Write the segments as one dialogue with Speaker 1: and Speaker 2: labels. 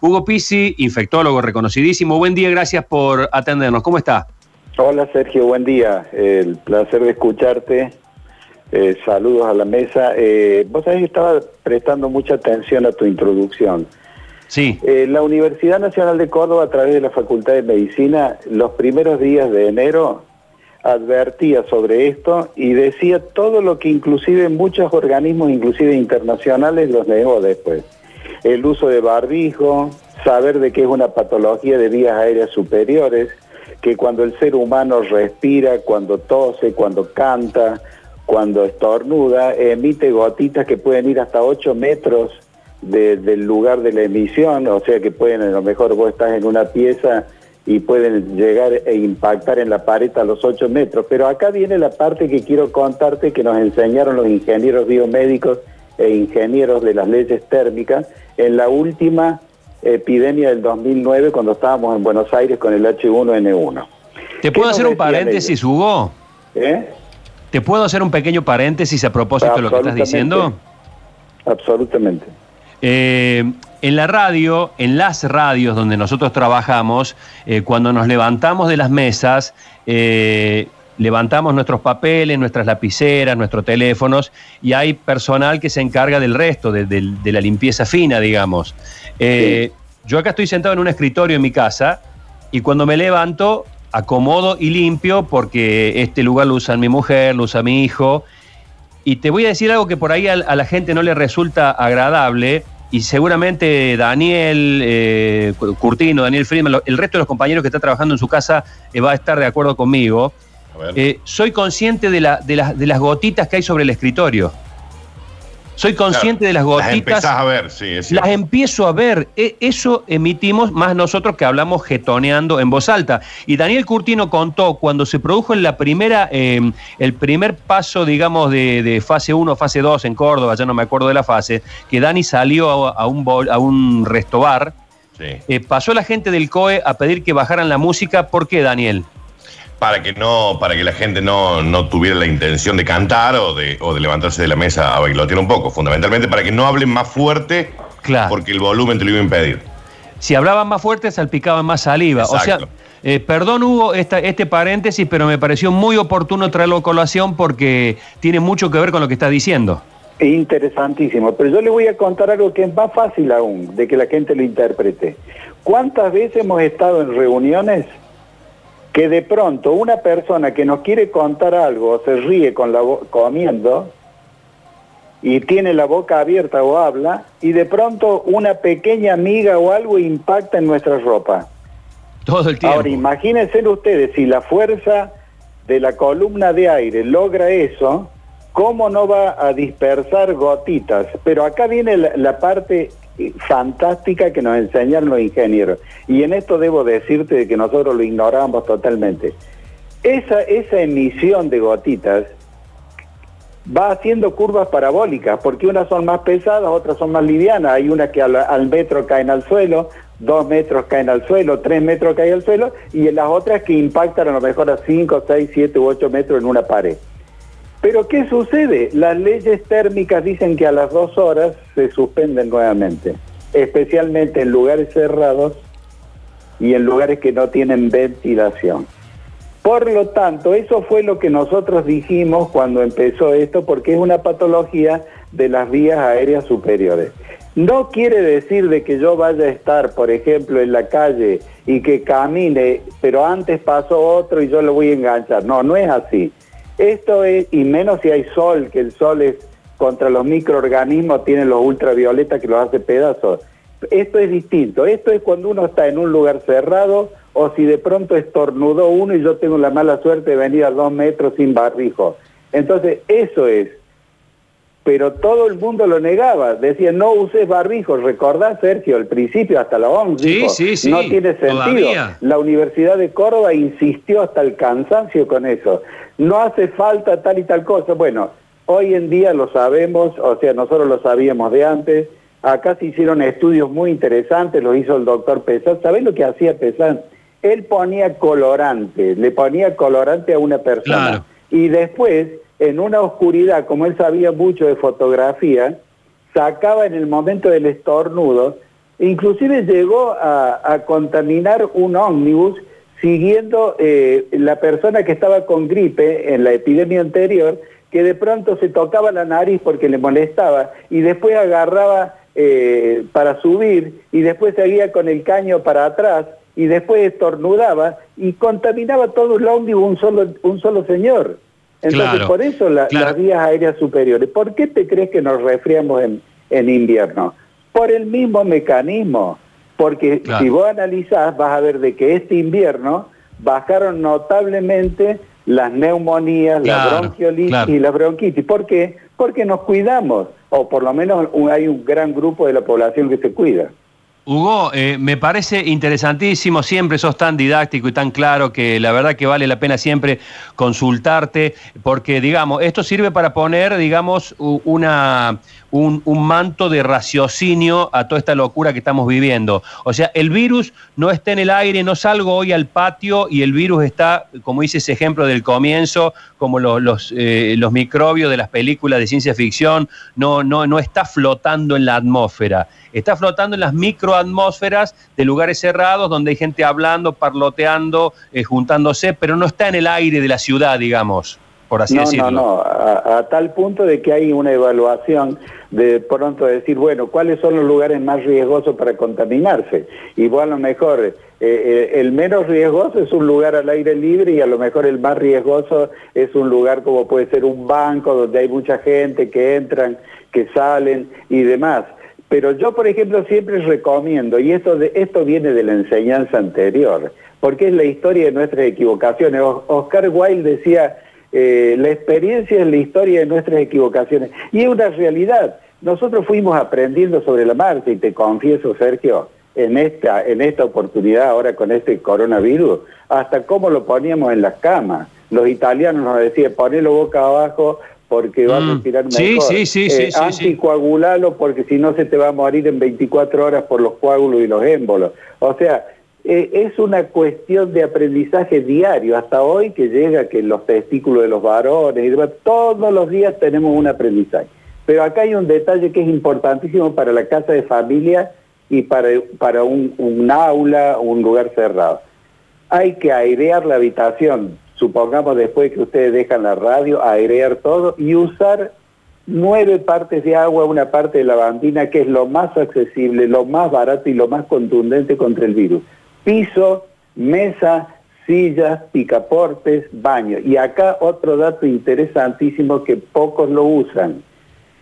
Speaker 1: Hugo Pisi, infectólogo reconocidísimo. Buen día, gracias por atendernos. ¿Cómo está?
Speaker 2: Hola Sergio, buen día. El placer de escucharte. Eh, saludos a la mesa. Eh, vos sabés que estaba prestando mucha atención a tu introducción.
Speaker 1: Sí.
Speaker 2: Eh, la Universidad Nacional de Córdoba, a través de la Facultad de Medicina, los primeros días de enero advertía sobre esto y decía todo lo que inclusive muchos organismos, inclusive internacionales, los negó después el uso de barbijo, saber de que es una patología de vías aéreas superiores, que cuando el ser humano respira, cuando tose, cuando canta, cuando estornuda, emite gotitas que pueden ir hasta 8 metros del lugar de la emisión, o sea que pueden, a lo mejor vos estás en una pieza y pueden llegar e impactar en la pared a los 8 metros. Pero acá viene la parte que quiero contarte que nos enseñaron los ingenieros biomédicos e ingenieros de las leyes térmicas en la última epidemia del 2009 cuando estábamos en Buenos Aires con el H1N1.
Speaker 1: ¿Te puedo hacer un paréntesis, Hugo?
Speaker 2: ¿Eh?
Speaker 1: ¿Te puedo hacer un pequeño paréntesis a propósito de lo que estás diciendo?
Speaker 2: Absolutamente.
Speaker 1: Eh, en la radio, en las radios donde nosotros trabajamos, eh, cuando nos levantamos de las mesas, eh, levantamos nuestros papeles, nuestras lapiceras, nuestros teléfonos, y hay personal que se encarga del resto, de, la limpieza fina, digamos. Eh, yo acá estoy sentado en un escritorio en mi casa, y cuando me levanto, acomodo y limpio, porque este lugar lo usa mi mujer, lo usa mi hijo, y te voy a decir algo que por ahí a, la gente no le resulta agradable, y seguramente Daniel eh, Curtino, Daniel Friedman, el resto de los compañeros que está trabajando en su casa eh, va a estar de acuerdo conmigo. Eh, soy consciente de, de, las gotitas que hay sobre el escritorio. Soy consciente de las gotitas.
Speaker 3: Las a ver, sí.
Speaker 1: las empiezo a ver. E, eso emitimos más nosotros que hablamos getoneando en voz alta. Y Daniel Curtino contó cuando se produjo en la primera, em, el primer paso, digamos, de, fase 1, fase 2 en Córdoba, ya no me acuerdo de la fase, que Dani salió a, un, a un restobar. Eh, pasó la gente del COE a pedir que bajaran la música. ¿Por qué, Daniel?
Speaker 3: Para que no, para que la gente no, tuviera la intención de cantar o de, o de levantarse de la mesa a bailotear un poco, fundamentalmente para que no hablen más fuerte, claro. porque el volumen te lo iba a impedir.
Speaker 1: Si hablaban más fuerte, salpicaban más saliva. O sea, eh, perdón Hugo esta, este paréntesis, pero me pareció muy oportuno traerlo a colación porque tiene mucho que ver con lo que estás diciendo.
Speaker 2: Interesantísimo, pero yo le voy a contar algo que es más fácil aún de que la gente lo interprete. ¿Cuántas veces hemos estado en reuniones que de pronto una persona que nos quiere contar algo se ríe con la comiendo y tiene la boca abierta o habla y de pronto una pequeña amiga o algo impacta en nuestra ropa.
Speaker 1: Todo el tiempo.
Speaker 2: Ahora imagínense ustedes si la fuerza de la columna de aire logra eso, ¿cómo no va a dispersar gotitas? Pero acá viene la parte fantástica que nos enseñaron los ingenieros. Y en esto debo decirte que nosotros lo ignoramos totalmente. Esa, esa emisión de gotitas va haciendo curvas parabólicas, porque unas son más pesadas, otras son más livianas. Hay unas que al, metro caen al suelo, dos metros caen al suelo, tres metros caen al suelo, y en las otras que impactan a lo mejor a cinco, seis, siete u ocho metros en una pared. Pero ¿qué sucede? Las leyes térmicas dicen que a las dos horas se suspenden nuevamente, especialmente en lugares cerrados y en lugares que no tienen ventilación. Por lo tanto, eso fue lo que nosotros dijimos cuando empezó esto, porque es una patología de las vías aéreas superiores. No quiere decir de que yo vaya a estar, por ejemplo, en la calle y que camine, pero antes pasó otro y yo lo voy a enganchar. No, no es así. Esto es, y menos si hay sol, que el sol es contra los microorganismos, tiene los ultravioletas que los hace pedazos. Esto es distinto. Esto es cuando uno está en un lugar cerrado o si de pronto estornudó uno y yo tengo la mala suerte de venir a dos metros sin barrijo. Entonces, eso es. Pero todo el mundo lo negaba. Decía, no uses barbijo. ¿Recordás, Sergio? Al principio, hasta la OMS
Speaker 1: sí, sí, sí.
Speaker 2: no tiene sentido. La Universidad de Córdoba insistió hasta el cansancio con eso no hace falta tal y tal cosa. Bueno, hoy en día lo sabemos, o sea, nosotros lo sabíamos de antes. Acá se hicieron estudios muy interesantes, lo hizo el doctor Pesán. ¿Sabés lo que hacía Pesán? Él ponía colorante, le ponía colorante a una persona. Y después, en una oscuridad, como él sabía mucho de fotografía, sacaba en el momento del estornudo inclusive llegó a, contaminar un ómnibus siguiendo eh, la persona que estaba con gripe en la epidemia anterior, que de pronto se tocaba la nariz porque le molestaba y después agarraba eh, para subir y después seguía con el caño para atrás y después estornudaba y contaminaba todo el ómnibus un solo, un solo señor. Entonces, por eso las vías aéreas superiores. ¿Por qué te crees que nos resfriamos en, en invierno? Por el mismo mecanismo. Porque si vos analizás, vas a ver de que este invierno bajaron notablemente las neumonías, la bronquiolitis y la bronquitis. ¿Por qué? Porque nos cuidamos, o por lo menos hay un gran grupo de la población que se cuida.
Speaker 1: Hugo, eh, me parece interesantísimo, siempre sos tan didáctico y tan claro que la verdad que vale la pena siempre consultarte, porque digamos, esto sirve para poner, digamos, una, un, manto de raciocinio a toda esta locura que estamos viviendo. O sea, el virus no está en el aire, no salgo hoy al patio y el virus está, como dice ese ejemplo del comienzo, como los, los, eh, los microbios de las películas de ciencia ficción, no, no, no está flotando en la atmósfera, está flotando en las microatmósferas de lugares cerrados donde hay gente hablando, parloteando, eh, juntándose, pero no está en el aire de la ciudad, digamos por así decirlo.
Speaker 2: No, no, a, tal punto de que hay una evaluación de pronto decir, bueno, ¿cuáles son los lugares más riesgosos para contaminarse? Y bueno, a lo mejor eh, eh, el menos riesgoso es un lugar al aire libre y a lo mejor el más riesgoso es un lugar como puede ser un banco donde hay mucha gente que entran, que salen y demás. Pero yo, por ejemplo, siempre recomiendo, y esto, de, esto viene de la enseñanza anterior, porque es la historia de nuestras equivocaciones. Oscar Wilde decía, eh, la experiencia es la historia de nuestras equivocaciones. Y es una realidad. Nosotros fuimos aprendiendo sobre la marcha y te confieso, Sergio, en esta, en esta oportunidad ahora con este coronavirus, hasta cómo lo poníamos en las camas. Los italianos nos decían, ponelo boca abajo porque va a mm. respirar mejor.
Speaker 1: Sí, sí, sí, sí,
Speaker 2: eh, anticoagulalo porque si no se te va a morir en 24 horas por los coágulos y los émbolos. O sea, eh, es una cuestión de aprendizaje diario, hasta hoy que llega que los testículos de los varones, y todos los días tenemos un aprendizaje. Pero acá hay un detalle que es importantísimo para la casa de familia y para, para un, un aula, un lugar cerrado. Hay que airear la habitación, supongamos después que ustedes dejan la radio, airear todo y usar nueve partes de agua, una parte de lavandina, que es lo más accesible, lo más barato y lo más contundente contra el virus piso, mesa, sillas, picaportes, baño. Y acá otro dato interesantísimo que pocos lo usan.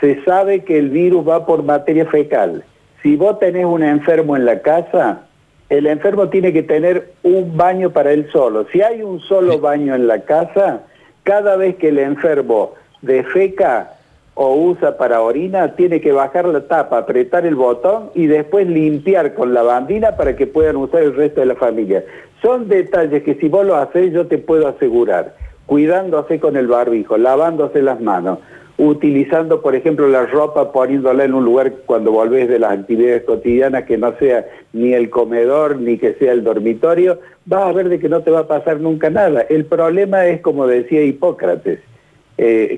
Speaker 2: Se sabe que el virus va por materia fecal. Si vos tenés un enfermo en la casa, el enfermo tiene que tener un baño para él solo. Si hay un solo baño en la casa, cada vez que el enfermo defeca, o usa para orina, tiene que bajar la tapa, apretar el botón y después limpiar con la bandina para que puedan usar el resto de la familia. Son detalles que si vos lo haces yo te puedo asegurar, cuidándose con el barbijo, lavándose las manos, utilizando por ejemplo la ropa, poniéndola en un lugar cuando volvés de las actividades cotidianas que no sea ni el comedor ni que sea el dormitorio, vas a ver de que no te va a pasar nunca nada. El problema es como decía Hipócrates,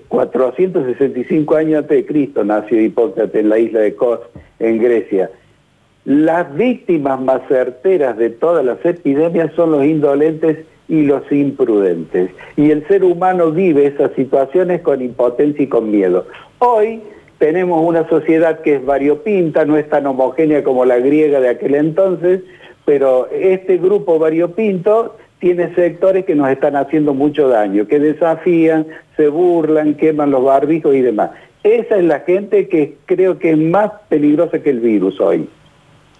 Speaker 2: 465 eh, años antes de Cristo nació Hipócrates en la isla de Kos, en Grecia. Las víctimas más certeras de todas las epidemias son los indolentes y los imprudentes. Y el ser humano vive esas situaciones con impotencia y con miedo. Hoy tenemos una sociedad que es variopinta, no es tan homogénea como la griega de aquel entonces, pero este grupo variopinto tiene sectores que nos están haciendo mucho daño, que desafían, se burlan, queman los barbijos y demás. Esa es la gente que creo que es más peligrosa que el virus hoy.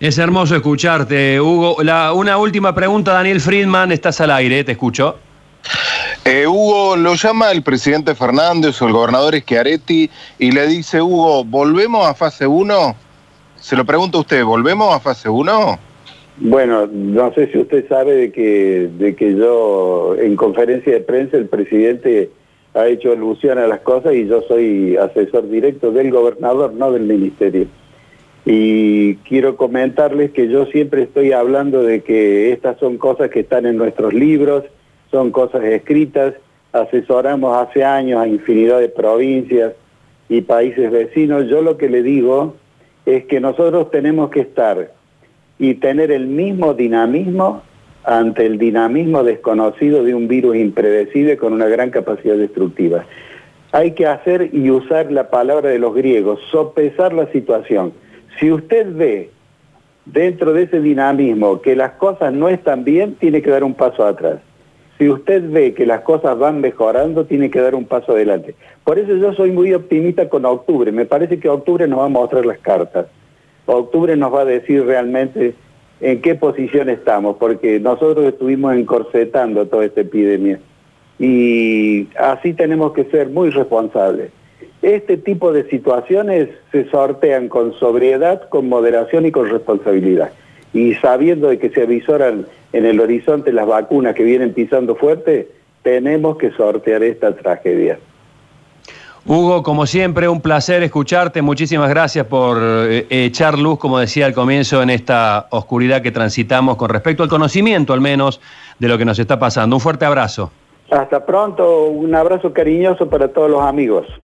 Speaker 1: Es hermoso escucharte, Hugo. una última pregunta, Daniel Friedman, estás al aire, te escucho.
Speaker 4: Eh, Hugo lo llama el presidente Fernández o el gobernador Schiaretti y le dice, Hugo, ¿volvemos a fase 1? Se lo pregunto a usted, ¿volvemos a fase 1?
Speaker 2: Bueno, no sé si usted sabe de que, de que yo en conferencia de prensa el presidente ha hecho alusión a las cosas y yo soy asesor directo del gobernador, no del ministerio. Y quiero comentarles que yo siempre estoy hablando de que estas son cosas que están en nuestros libros, son cosas escritas, asesoramos hace años a infinidad de provincias y países vecinos. Yo lo que le digo es que nosotros tenemos que estar y tener el mismo dinamismo ante el dinamismo desconocido de un virus impredecible con una gran capacidad destructiva. Hay que hacer y usar la palabra de los griegos, sopesar la situación. Si usted ve dentro de ese dinamismo que las cosas no están bien, tiene que dar un paso atrás. Si usted ve que las cosas van mejorando, tiene que dar un paso adelante. Por eso yo soy muy optimista con octubre. Me parece que octubre nos va a mostrar las cartas. Octubre nos va a decir realmente en qué posición estamos, porque nosotros estuvimos encorsetando toda esta epidemia. Y así tenemos que ser muy responsables. Este tipo de situaciones se sortean con sobriedad, con moderación y con responsabilidad. Y sabiendo de que se avisoran en el horizonte las vacunas que vienen pisando fuerte, tenemos que sortear esta tragedia.
Speaker 1: Hugo, como siempre, un placer escucharte. Muchísimas gracias por eh, echar luz, como decía al comienzo, en esta oscuridad que transitamos con respecto al conocimiento, al menos, de lo que nos está pasando. Un fuerte abrazo.
Speaker 2: Hasta pronto, un abrazo cariñoso para todos los amigos.